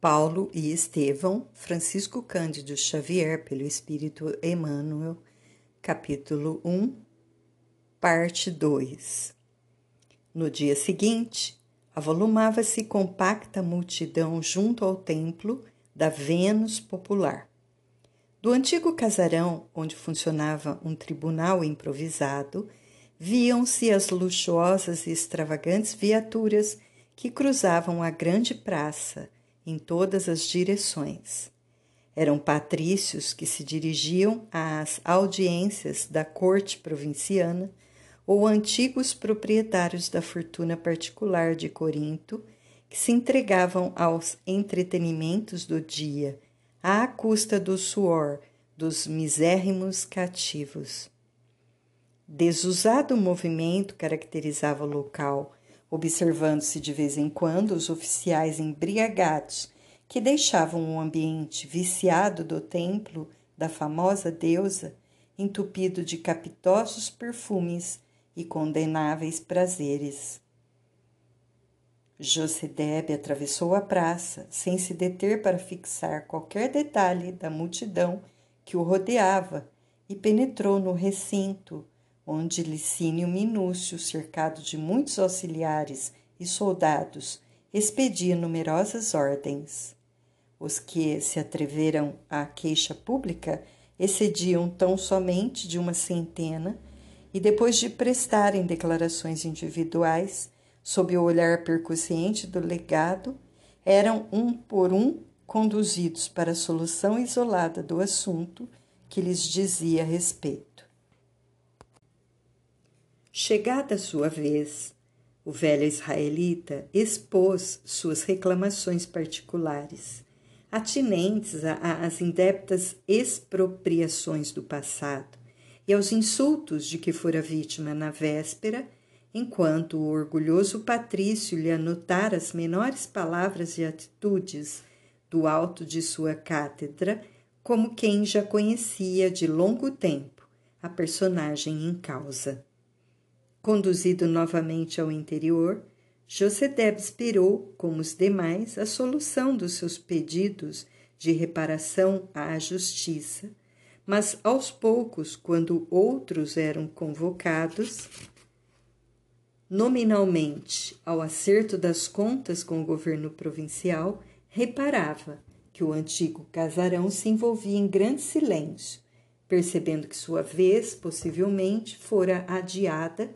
Paulo e Estevão, Francisco Cândido Xavier, pelo Espírito Emmanuel, capítulo 1, parte 2. No dia seguinte, avolumava-se compacta multidão junto ao templo da Vênus popular. Do antigo casarão, onde funcionava um tribunal improvisado, viam-se as luxuosas e extravagantes viaturas que cruzavam a grande praça em todas as direções. Eram patrícios que se dirigiam às audiências da corte provinciana ou antigos proprietários da fortuna particular de Corinto que se entregavam aos entretenimentos do dia à custa do suor dos misérrimos cativos. Desusado movimento caracterizava o local observando-se de vez em quando os oficiais embriagados que deixavam o ambiente viciado do templo da famosa deusa entupido de capitosos perfumes e condenáveis prazeres. Josedebe atravessou a praça, sem se deter para fixar qualquer detalhe da multidão que o rodeava, e penetrou no recinto, onde Licínio Minúcio, cercado de muitos auxiliares e soldados, expedia numerosas ordens. Os que se atreveram à queixa pública excediam tão somente de uma centena, e depois de prestarem declarações individuais, sob o olhar percussiente do legado, eram um por um conduzidos para a solução isolada do assunto que lhes dizia respeito. Chegada a sua vez, o velho israelita expôs suas reclamações particulares, atinentes às indébitas expropriações do passado e aos insultos de que fora vítima na véspera, enquanto o orgulhoso patrício lhe anotara as menores palavras e atitudes do alto de sua cátedra, como quem já conhecia de longo tempo a personagem em causa. Conduzido novamente ao interior, Josedeb esperou, como os demais, a solução dos seus pedidos de reparação à justiça, mas aos poucos, quando outros eram convocados, nominalmente ao acerto das contas com o governo provincial, reparava que o antigo casarão se envolvia em grande silêncio, percebendo que sua vez possivelmente fora adiada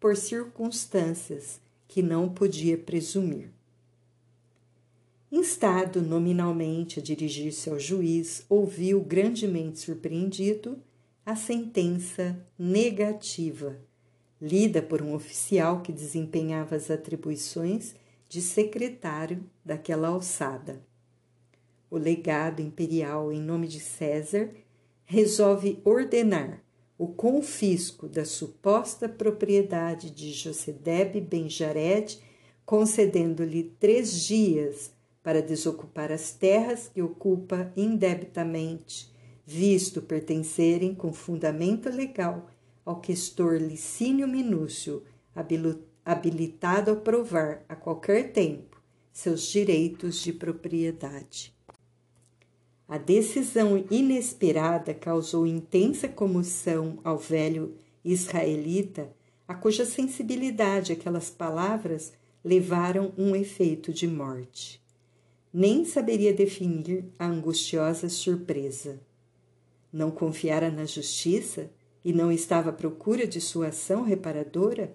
por circunstâncias que não podia presumir. Instado nominalmente a dirigir-se ao juiz, ouviu grandemente surpreendido a sentença negativa, lida por um oficial que desempenhava as atribuições de secretário daquela alçada. O legado imperial, em nome de César, resolve ordenar o confisco da suposta propriedade de Josedeb Benjared, concedendo-lhe três dias para desocupar as terras que ocupa indebitamente, visto pertencerem com fundamento legal ao questor Licínio Minúcio, habilitado a provar a qualquer tempo seus direitos de propriedade. A decisão inesperada causou intensa comoção ao velho israelita, a cuja sensibilidade aquelas palavras levaram um efeito de morte. Nem saberia definir a angustiosa surpresa. Não confiara na justiça e não estava à procura de sua ação reparadora?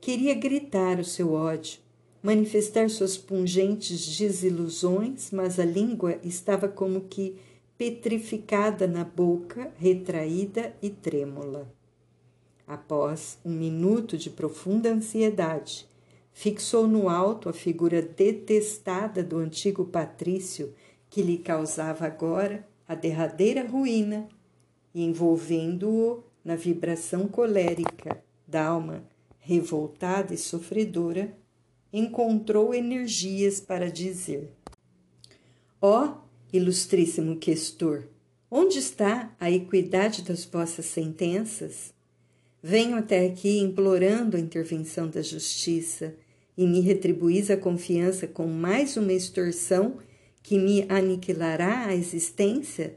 Queria gritar o seu ódio, manifestar suas pungentes desilusões, mas a língua estava como que petrificada na boca, retraída e trêmula. Após um minuto de profunda ansiedade, fixou no alto a figura detestada do antigo patrício que lhe causava agora a derradeira ruína e envolvendo-o na vibração colérica da alma revoltada e sofredora, encontrou energias para dizer: Ó oh, ilustríssimo questor, onde está a equidade das vossas sentenças? Venho até aqui implorando a intervenção da justiça e me retribuís a confiança com mais uma extorsão que me aniquilará a existência?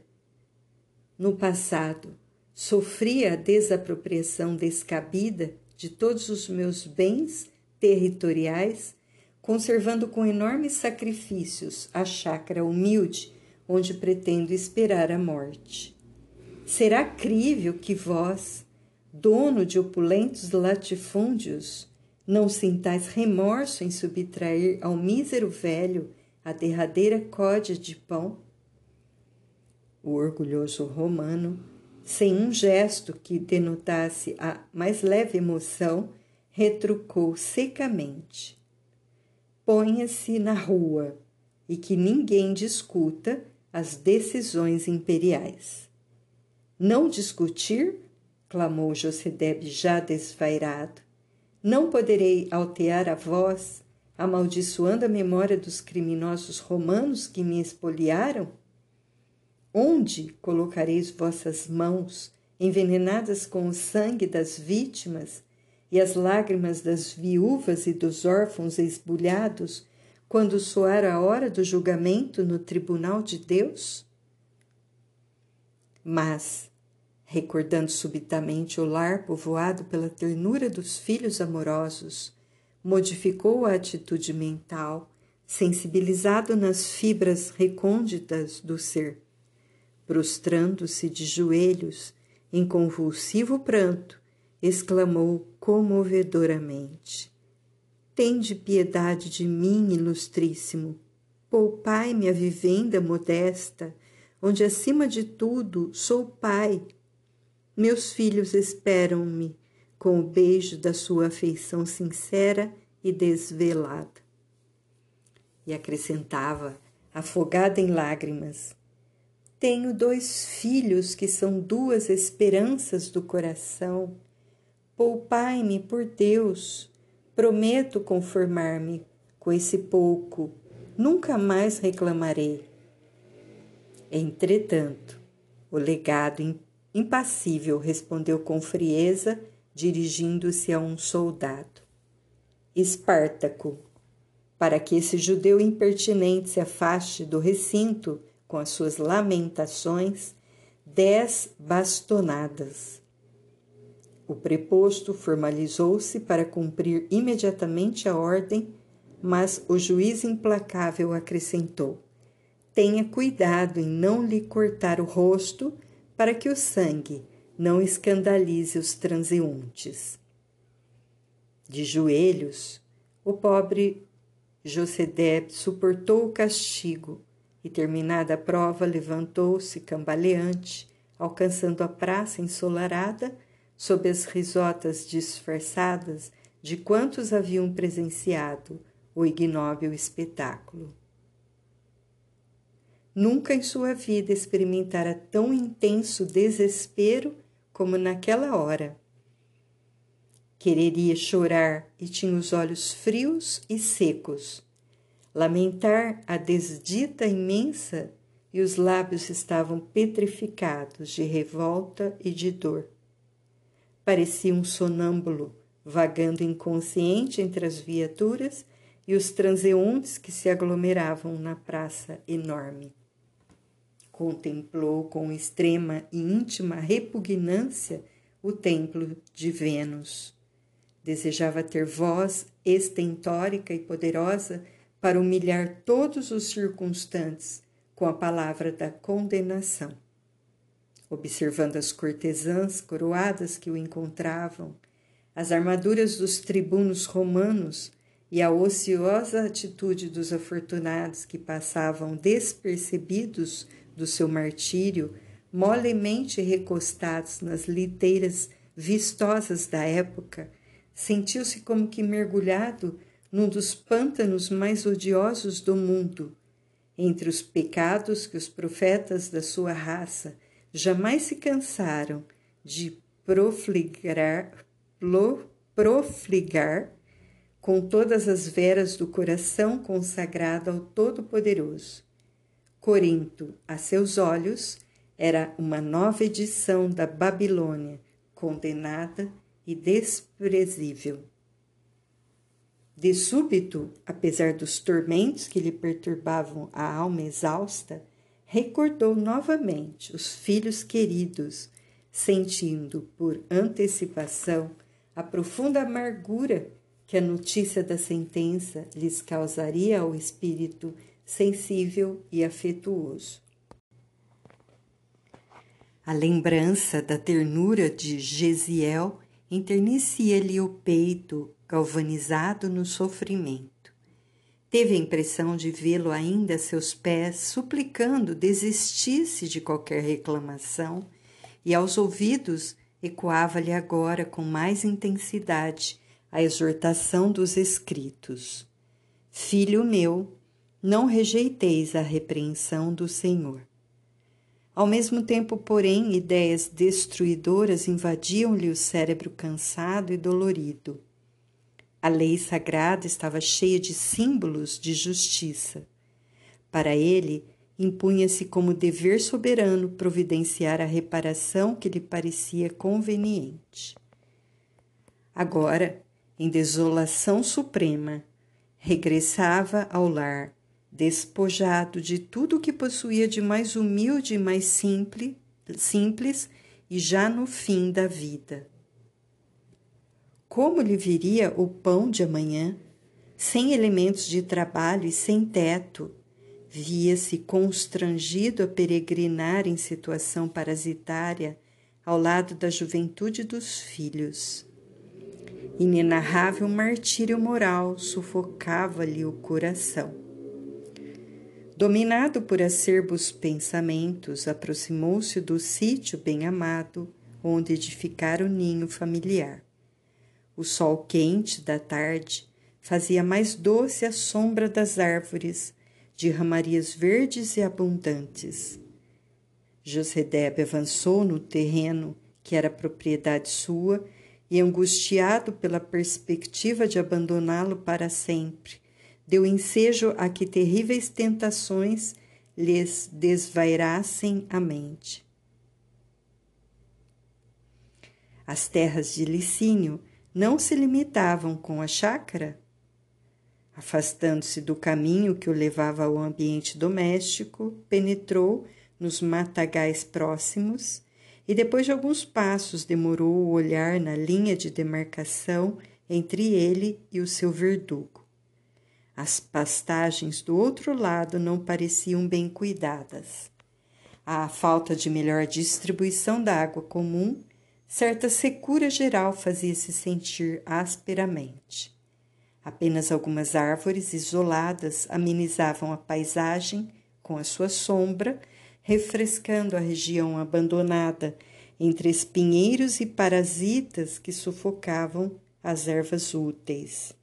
No passado, sofri a desapropriação descabida de todos os meus bens territoriais, conservando com enormes sacrifícios a chácara humilde onde pretendo esperar a morte. Será crível que vós, dono de opulentos latifúndios, não sintais remorso em subtrair ao mísero velho a derradeira códia de pão? O orgulhoso romano, sem um gesto que denotasse a mais leve emoção, retrucou secamente: Ponha-se na rua e que ninguém discuta as decisões imperiais. Não discutir? clamou Josedeb já desvairado. Não poderei altear a voz, amaldiçoando a memória dos criminosos romanos que me espoliaram? Onde colocareis vossas mãos, envenenadas com o sangue das vítimas e as lágrimas das viúvas e dos órfãos esbulhados, quando soar a hora do julgamento no tribunal de Deus? Mas, recordando subitamente o lar povoado pela ternura dos filhos amorosos, modificou a atitude mental, sensibilizado nas fibras recônditas do ser. Prostrando-se de joelhos, em convulsivo pranto, exclamou comovedoramente: Tende piedade de mim, ilustríssimo. Poupai-me a vivenda modesta, onde acima de tudo sou pai. Meus filhos esperam-me com o beijo da sua afeição sincera e desvelada. E acrescentava, afogada em lágrimas: Tenho dois filhos que são duas esperanças do coração. Poupai-me por Deus Prometo conformar-me com esse pouco, nunca mais reclamarei. Entretanto, o legado impassível respondeu com frieza, dirigindo-se a um soldado. Espartaco, para que esse judeu impertinente se afaste do recinto com as suas lamentações, dez bastonadas. O preposto formalizou-se para cumprir imediatamente a ordem, mas o juiz implacável acrescentou: Tenha cuidado em não lhe cortar o rosto, para que o sangue não escandalize os transeuntes. De joelhos, o pobre Josedeb suportou o castigo e, terminada a prova, levantou-se cambaleante, alcançando a praça ensolarada sob as risotas disfarçadas de quantos haviam presenciado o ignóbil espetáculo. Nunca em sua vida experimentara tão intenso desespero como naquela hora. Quereria chorar e tinha os olhos frios e secos, lamentar a desdita imensa e os lábios estavam petrificados de revolta e de dor. Parecia um sonâmbulo, vagando inconsciente entre as viaturas e os transeuntes que se aglomeravam na praça enorme. Contemplou com extrema e íntima repugnância o templo de Vênus. Desejava ter voz estentórica e poderosa para humilhar todos os circunstantes com a palavra da condenação observando as cortesãs coroadas que o encontravam, as armaduras dos tribunos romanos e a ociosa atitude dos afortunados que passavam despercebidos do seu martírio, molemente recostados nas liteiras vistosas da época, sentiu-se como que mergulhado num dos pântanos mais odiosos do mundo, entre os pecados que os profetas da sua raça jamais se cansaram de profligar, profligar com todas as veras do coração consagrado ao Todo-Poderoso. Corinto, a seus olhos, era uma nova edição da Babilônia, condenada e desprezível. De súbito, apesar dos tormentos que lhe perturbavam a alma exausta, recordou novamente os filhos queridos, sentindo por antecipação a profunda amargura que a notícia da sentença lhes causaria ao espírito sensível e afetuoso. A lembrança da ternura de Gesiel enternecia-lhe o peito galvanizado no sofrimento. Teve a impressão de vê-lo ainda a seus pés, suplicando desistisse de qualquer reclamação, e aos ouvidos ecoava-lhe agora com mais intensidade a exortação dos escritos: Filho meu, não rejeiteis a repreensão do Senhor. Ao mesmo tempo, porém, ideias destruidoras invadiam-lhe o cérebro cansado e dolorido. A lei sagrada estava cheia de símbolos de justiça. Para ele, impunha-se como dever soberano providenciar a reparação que lhe parecia conveniente. Agora, em desolação suprema, regressava ao lar, despojado de tudo o que possuía de mais humilde e mais simples, simples e já no fim da vida. Como lhe viria o pão de amanhã, sem elementos de trabalho e sem teto? Via-se constrangido a peregrinar em situação parasitária ao lado da juventude dos filhos. Inenarrável martírio moral sufocava-lhe o coração. Dominado por acerbos pensamentos, aproximou-se do sítio bem-amado, onde edificara o ninho familiar. O sol quente da tarde fazia mais doce a sombra das árvores, de ramarias verdes e abundantes. Josedebe avançou no terreno que era propriedade sua e, angustiado pela perspectiva de abandoná-lo para sempre, deu ensejo a que terríveis tentações lhes desvairassem a mente. As terras de Licínio não se limitavam com a chácara. Afastando-se do caminho que o levava ao ambiente doméstico, penetrou nos matagais próximos e, depois de alguns passos, demorou o olhar na linha de demarcação entre ele e o seu verdugo. As pastagens do outro lado não pareciam bem cuidadas. A falta de melhor distribuição da água comum certa secura geral fazia-se sentir asperamente. Apenas algumas árvores isoladas amenizavam a paisagem com a sua sombra, refrescando a região abandonada entre espinheiros e parasitas que sufocavam as ervas úteis.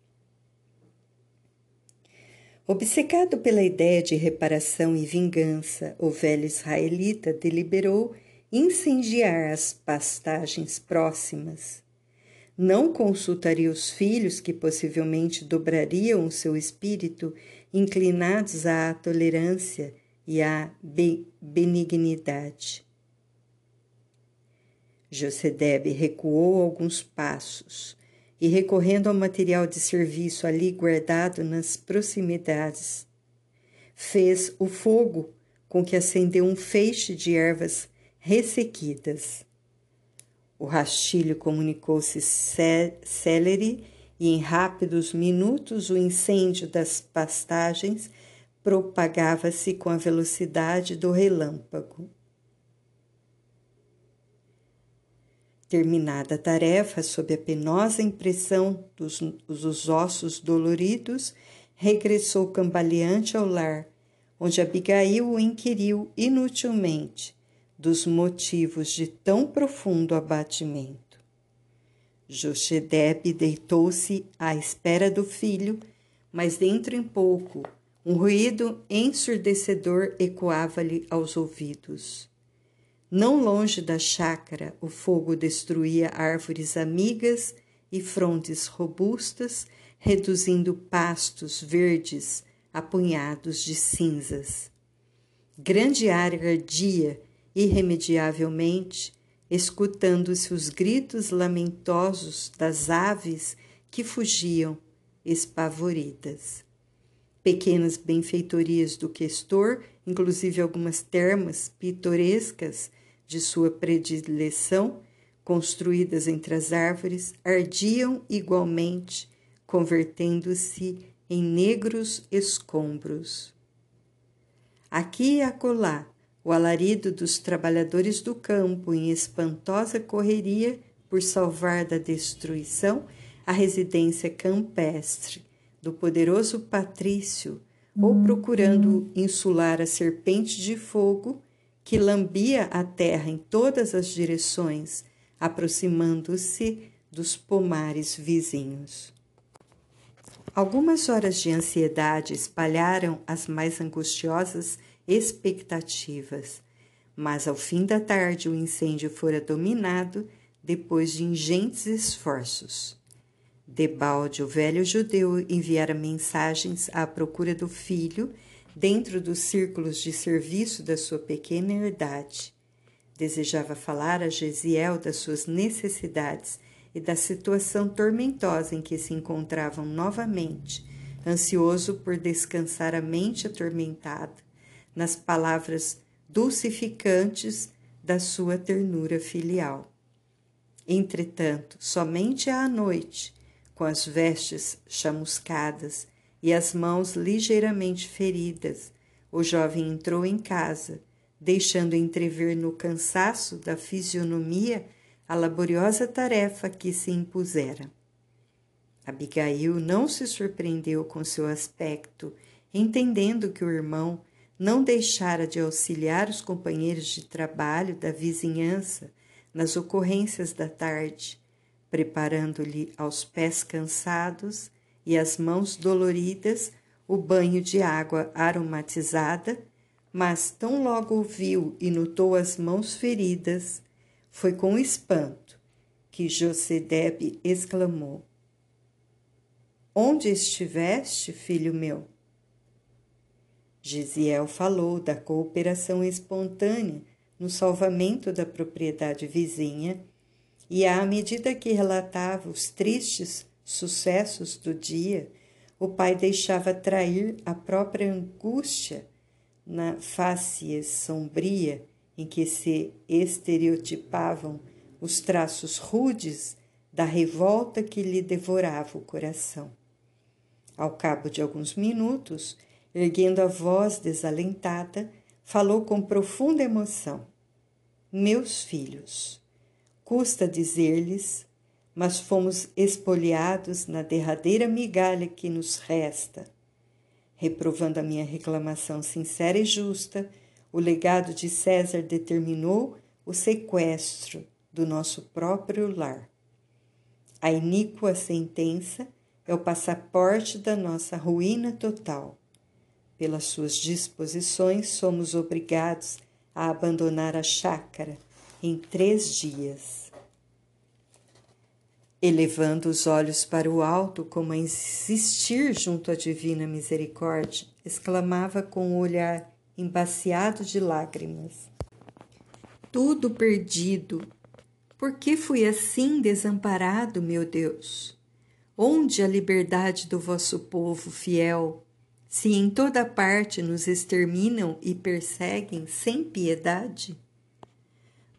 Obcecado pela ideia de reparação e vingança, o velho israelita deliberou incendiar as pastagens próximas. Não consultaria os filhos que possivelmente dobrariam o seu espírito, inclinados à tolerância e à benignidade. Josedebe recuou alguns passos e, recorrendo ao material de serviço ali guardado nas proximidades, fez o fogo com que acendeu um feixe de ervas ressequidas. O rastilho comunicou-se célere e em rápidos minutos o incêndio das pastagens propagava-se com a velocidade do relâmpago. Terminada a tarefa, sob a penosa impressão dos, dos ossos doloridos, regressou cambaleante ao lar, onde Abigail o inquiriu inutilmente dos motivos de tão profundo abatimento. Jochedebe deitou-se à espera do filho, mas dentro em pouco um ruído ensurdecedor ecoava-lhe aos ouvidos. Não longe da chácara, o fogo destruía árvores amigas e frondes robustas, reduzindo pastos verdes apunhados de cinzas. Grande área ardia irremediavelmente, escutando-se os gritos lamentosos das aves que fugiam espavoridas. Pequenas benfeitorias do questor, inclusive algumas termas pitorescas de sua predileção, construídas entre as árvores, ardiam igualmente, convertendo-se em negros escombros. Aqui e acolá, o alarido dos trabalhadores do campo em espantosa correria por salvar da destruição a residência campestre do poderoso patrício, ou procurando insular a serpente de fogo que lambia a terra em todas as direções, aproximando-se dos pomares vizinhos. Algumas horas de ansiedade espalharam as mais angustiosas expectativas, mas ao fim da tarde o incêndio fora dominado depois de ingentes esforços. Debalde, o velho judeu, enviara mensagens à procura do filho dentro dos círculos de serviço da sua pequena herdade. Desejava falar a Gesiel das suas necessidades e da situação tormentosa em que se encontravam novamente, ansioso por descansar a mente atormentada nas palavras dulcificantes da sua ternura filial. Entretanto, somente à noite, com as vestes chamuscadas e as mãos ligeiramente feridas, o jovem entrou em casa, deixando entrever no cansaço da fisionomia a laboriosa tarefa que se impusera. Abigail não se surpreendeu com seu aspecto, entendendo que o irmão não deixara de auxiliar os companheiros de trabalho da vizinhança nas ocorrências da tarde, preparando-lhe aos pés cansados e às mãos doloridas o banho de água aromatizada, mas tão logo o viu e notou as mãos feridas, foi com espanto que Josedeb exclamou: Onde estiveste, filho meu? Gisiel falou da cooperação espontânea no salvamento da propriedade vizinha e, à medida que relatava os tristes sucessos do dia, o pai deixava trair a própria angústia na face sombria em que se estereotipavam os traços rudes da revolta que lhe devorava o coração. Ao cabo de alguns minutos, erguendo a voz desalentada, falou com profunda emoção: Meus filhos, custa dizer-lhes, mas fomos espoliados na derradeira migalha que nos resta. Reprovando a minha reclamação sincera e justa, o legado de César determinou o sequestro do nosso próprio lar. A iníqua sentença é o passaporte da nossa ruína total. Pelas suas disposições, somos obrigados a abandonar a chácara em três dias. Elevando os olhos para o alto, como a insistir junto à divina misericórdia, exclamava com o olhar embaciado de lágrimas. Tudo perdido. Por que fui assim desamparado, meu Deus? Onde a liberdade do vosso povo fiel, se em toda parte nos exterminam e perseguem sem piedade?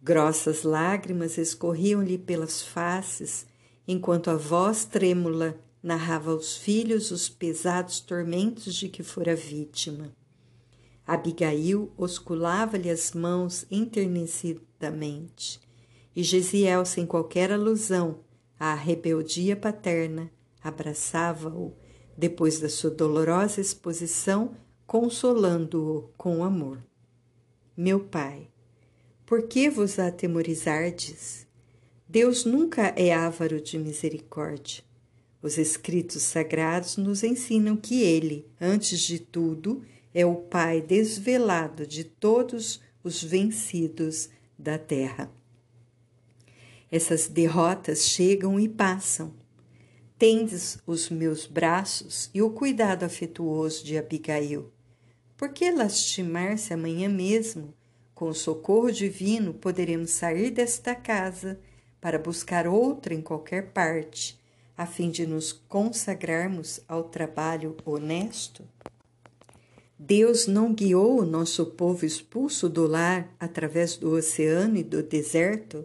Grossas lágrimas escorriam-lhe pelas faces, enquanto a voz trêmula narrava aos filhos os pesados tormentos de que fora vítima. Abigail osculava-lhe as mãos enternecidamente, e Gesiel, sem qualquer alusão à rebeldia paterna, abraçava-o depois da sua dolorosa exposição, consolando-o com amor. Meu pai, por que vos atemorizardes? Deus nunca é ávaro de misericórdia. Os escritos sagrados nos ensinam que ele, antes de tudo, é o Pai desvelado de todos os vencidos da terra. Essas derrotas chegam e passam. Tendes os meus braços e o cuidado afetuoso de Abigail. Por que lastimar-se amanhã mesmo? Com o socorro divino, poderemos sair desta casa para buscar outra em qualquer parte, a fim de nos consagrarmos ao trabalho honesto? Deus não guiou o nosso povo expulso do lar através do oceano e do deserto?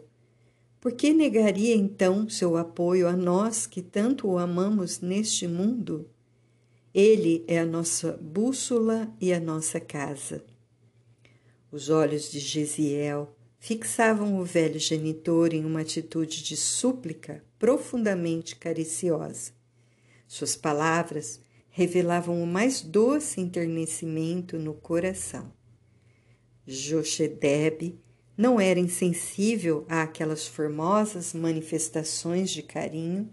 Por que negaria então seu apoio a nós que tanto o amamos neste mundo? Ele é a nossa bússola e a nossa casa. Os olhos de Gesiel fixavam o velho genitor em uma atitude de súplica profundamente cariciosa. Suas palavras revelavam o mais doce enternecimento no coração. Jochedeb não era insensível àquelas formosas manifestações de carinho,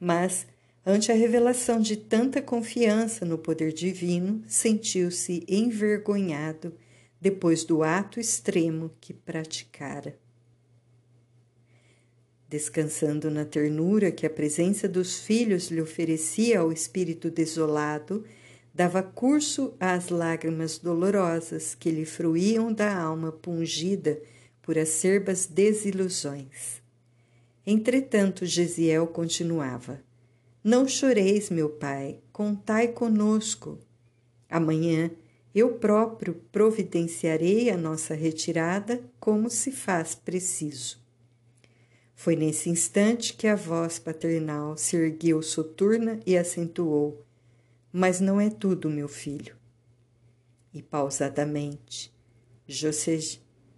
mas, ante a revelação de tanta confiança no poder divino, sentiu-se envergonhado depois do ato extremo que praticara. Descansando na ternura que a presença dos filhos lhe oferecia ao espírito desolado, dava curso às lágrimas dolorosas que lhe fruíam da alma pungida por acerbas desilusões. Entretanto, Gesiel continuava: Não choreis, meu pai, contai conosco. Amanhã eu próprio providenciarei a nossa retirada como se faz preciso. Foi nesse instante que a voz paternal se ergueu soturna e acentuou: Mas não é tudo, meu filho. E pausadamente,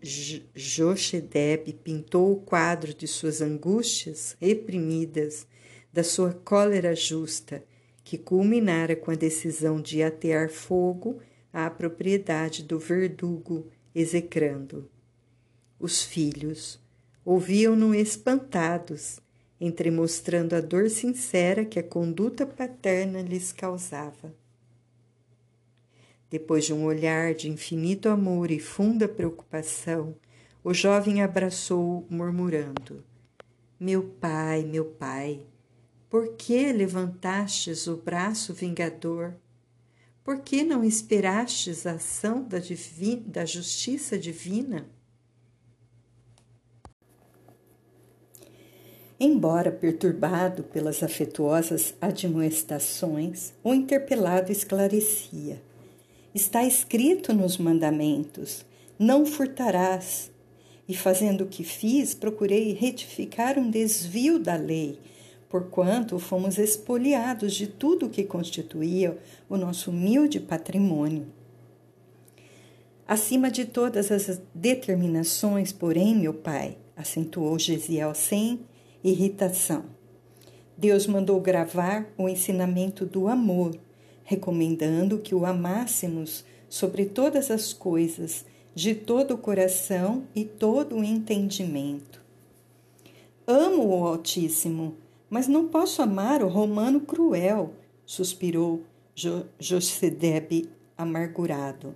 Jochedeb pintou o quadro de suas angústias reprimidas, da sua cólera justa, que culminara com a decisão de atear fogo à propriedade do verdugo, execrando. Os filhos ouviam-no espantados, entremostrando a dor sincera que a conduta paterna lhes causava. Depois de um olhar de infinito amor e funda preocupação, o jovem abraçou, murmurando: Meu pai, meu pai, por que levantastes o braço vingador por que não esperastes a ação da, da justiça divina? Embora perturbado pelas afetuosas admoestações, o interpelado esclarecia: Está escrito nos mandamentos: não furtarás. E fazendo o que fiz, procurei retificar um desvio da lei porquanto fomos expoliados de tudo o que constituía o nosso humilde patrimônio. Acima de todas as determinações, porém, meu pai, acentuou Gesiel sem irritação. Deus mandou gravar o ensinamento do amor, recomendando que o amássemos sobre todas as coisas, de todo o coração e todo o entendimento. Amo o Altíssimo, mas não posso amar o romano cruel, suspirou jo Josedeb amargurado.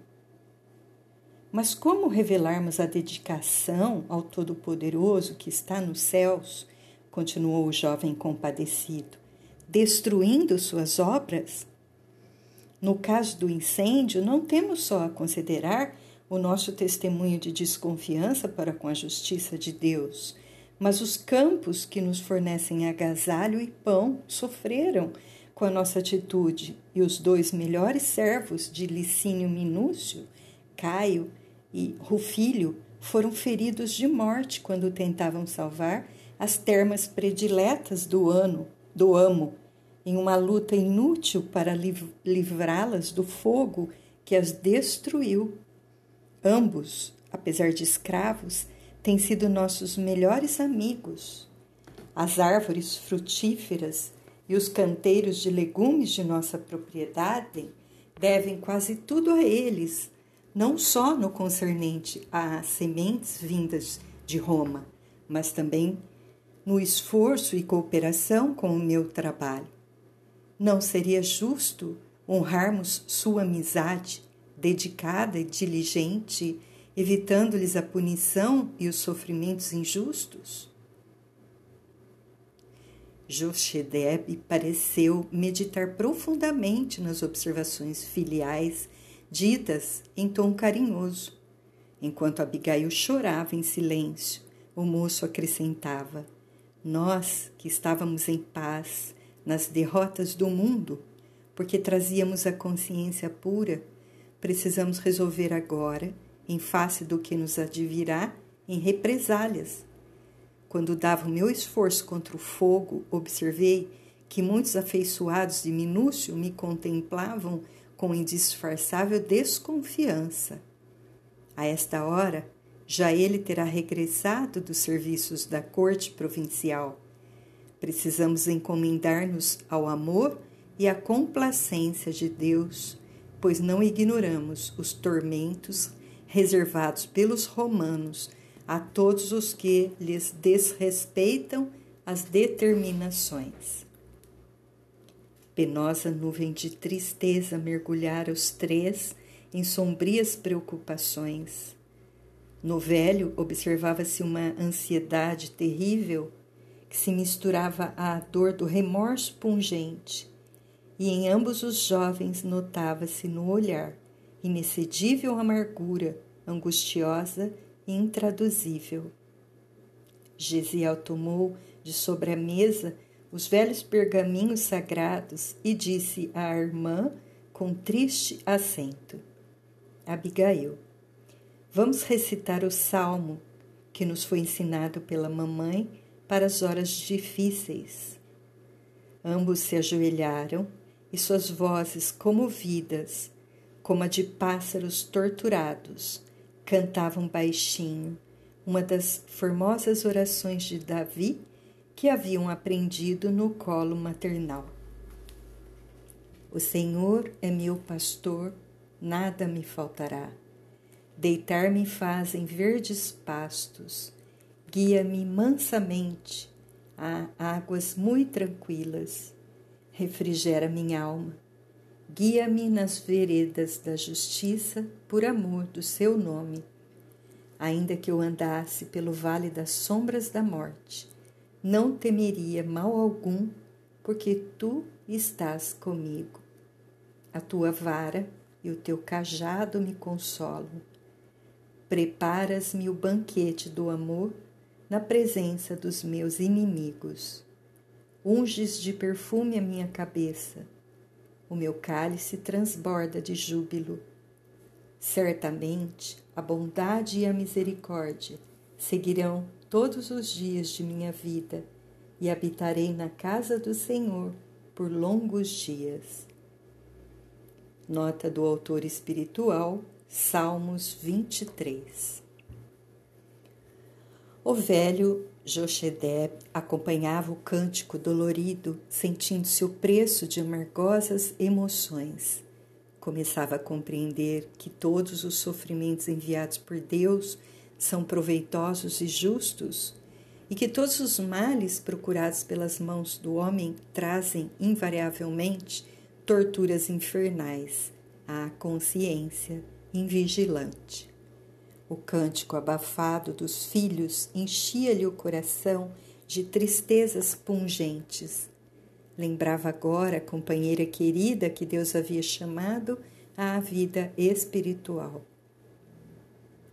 Mas como revelarmos a dedicação ao Todo-Poderoso que está nos céus? continuou o jovem compadecido, destruindo suas obras? No caso do incêndio, não temos só a considerar o nosso testemunho de desconfiança para com a justiça de Deus, mas os campos que nos fornecem agasalho e pão sofreram com a nossa atitude, e os dois melhores servos de Licínio Minúcio, Caio e Rufilho, foram feridos de morte quando tentavam salvar as termas prediletas do ano, do amo, em uma luta inútil para livrá-las do fogo que as destruiu. Ambos, apesar de escravos, têm sido nossos melhores amigos. As árvores frutíferas e os canteiros de legumes de nossa propriedade devem quase tudo a eles, não só no concernente às sementes vindas de Roma, mas também no esforço e cooperação com o meu trabalho. Não seria justo honrarmos sua amizade, dedicada e diligente evitando-lhes a punição e os sofrimentos injustos? Jochedeb pareceu meditar profundamente nas observações filiais ditas em tom carinhoso. Enquanto Abigail chorava em silêncio, o moço acrescentava: Nós, que estávamos em paz, nas derrotas do mundo, porque trazíamos a consciência pura, precisamos resolver agora, em face do que nos advirá, em represálias. Quando dava o meu esforço contra o fogo, observei que muitos afeiçoados de Minúcio me contemplavam com indisfarçável desconfiança. A esta hora, já ele terá regressado dos serviços da corte provincial. Precisamos encomendar-nos ao amor e à complacência de Deus, pois não ignoramos os tormentos reservados pelos romanos a todos os que lhes desrespeitam as determinações. Penosa nuvem de tristeza mergulhara os três em sombrias preocupações. No velho observava-se uma ansiedade terrível que se misturava à dor do remorso pungente, e em ambos os jovens notava-se no olhar inexcedível amargura, angustiosa e intraduzível. Gesiel tomou de sobre a mesa os velhos pergaminhos sagrados e disse à irmã com triste acento: Abigail, vamos recitar o salmo que nos foi ensinado pela mamãe para as horas difíceis. Ambos se ajoelharam e suas vozes comovidas, como a de pássaros torturados, cantavam baixinho uma das formosas orações de Davi que haviam aprendido no colo maternal. O Senhor é meu pastor, nada me faltará. Deitar-me faz em verdes pastos, guia-me mansamente a águas muito tranquilas, refrigera minha alma, guia-me nas veredas da justiça por amor do seu nome. Ainda que eu andasse pelo vale das sombras da morte, não temeria mal algum, porque tu estás comigo. A tua vara e o teu cajado me consolam. Preparas-me o banquete do amor na presença dos meus inimigos. Unges de perfume a minha cabeça. O meu cálice transborda de júbilo. Certamente a bondade e a misericórdia seguirão todos os dias de minha vida e habitarei na casa do Senhor por longos dias. Nota do autor espiritual, Salmos 23. O velho Jochedeb acompanhava o cântico dolorido, sentindo-se o preço de amargosas emoções. Começava a compreender que todos os sofrimentos enviados por Deus são proveitosos e justos, e que todos os males procurados pelas mãos do homem trazem invariavelmente torturas infernais à consciência invigilante. O cântico abafado dos filhos enchia-lhe o coração de tristezas pungentes. Lembrava agora a companheira querida que Deus havia chamado à vida espiritual.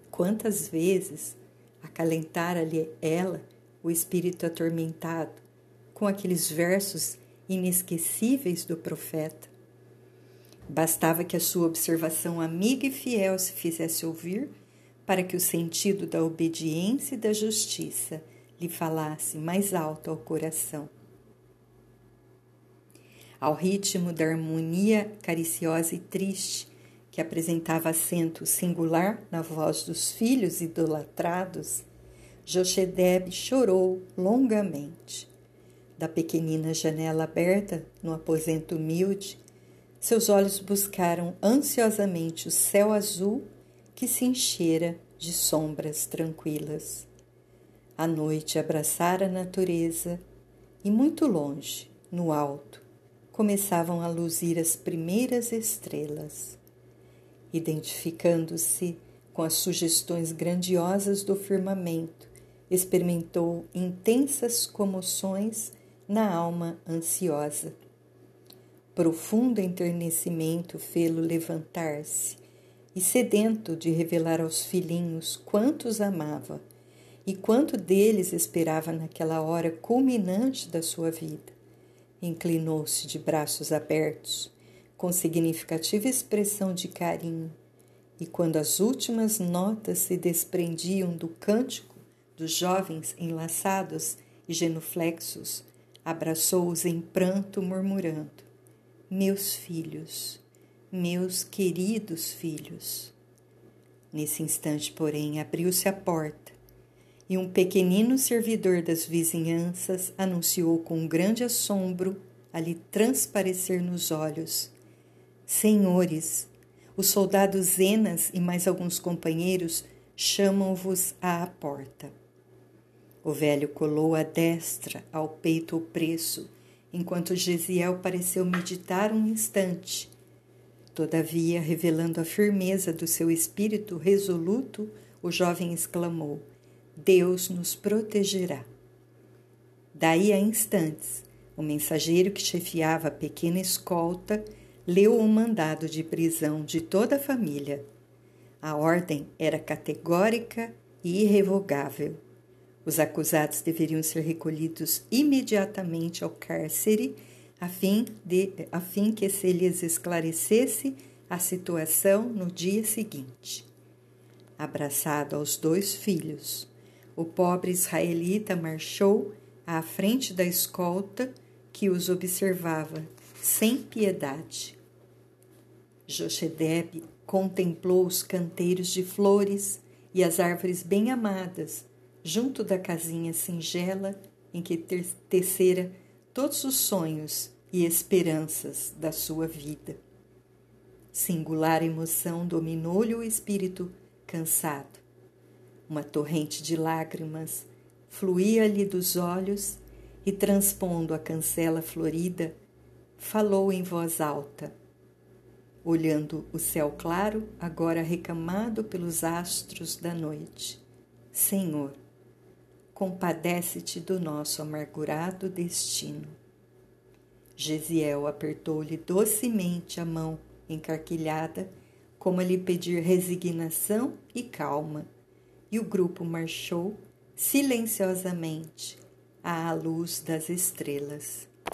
Quantas vezes acalentara-lhe ela o espírito atormentado com aqueles versos inesquecíveis do profeta. Bastava que a sua observação amiga e fiel se fizesse ouvir para que o sentido da obediência e da justiça lhe falasse mais alto ao coração. Ao ritmo da harmonia cariciosa e triste que apresentava acento singular na voz dos filhos idolatrados, Jochedeb chorou longamente. Da pequenina janela aberta no aposento humilde, seus olhos buscaram ansiosamente o céu azul que se enchera de sombras tranquilas. A noite abraçara a natureza e muito longe, no alto, começavam a luzir as primeiras estrelas identificando-se com as sugestões grandiosas do firmamento, experimentou intensas comoções na alma ansiosa. Profundo enternecimento fê-lo levantar-se e, sedento de revelar aos filhinhos quantos amava e quanto deles esperava naquela hora culminante da sua vida, Inclinou-se de braços abertos, com significativa expressão de carinho, e quando as últimas notas se desprendiam do cântico dos jovens enlaçados e genuflexos, abraçou-os em pranto, murmurando: Meus filhos, meus queridos filhos. Nesse instante, porém, abriu-se a porta e um pequenino servidor das vizinhanças anunciou com grande assombro a lhe transparecer nos olhos: Senhores, os soldados Zenas e mais alguns companheiros chamam-vos à porta. O velho colou a destra ao peito o preço, enquanto Gesiel pareceu meditar um instante. Todavia, revelando a firmeza do seu espírito resoluto, o jovem exclamou: Deus nos protegerá. Daí a instantes, o mensageiro que chefiava a pequena escolta leu o mandado de prisão de toda a família. A ordem era categórica e irrevogável. Os acusados deveriam ser recolhidos imediatamente ao cárcere, a fim, de, a fim que se lhes esclarecesse a situação no dia seguinte. Abraçado aos dois filhos, o pobre israelita marchou à frente da escolta que os observava sem piedade. Jochedeb contemplou os canteiros de flores e as árvores bem amadas junto da casinha singela em que tecera todos os sonhos e esperanças da sua vida. Singular emoção dominou-lhe o espírito cansado. Uma torrente de lágrimas fluía-lhe dos olhos e, transpondo a cancela florida, falou em voz alta, olhando o céu claro, agora recamado pelos astros da noite. Senhor, compadece-te do nosso amargurado destino. Gesiel apertou-lhe docemente a mão encarquilhada, como a lhe pedir resignação e calma e o grupo marchou silenciosamente à luz das estrelas.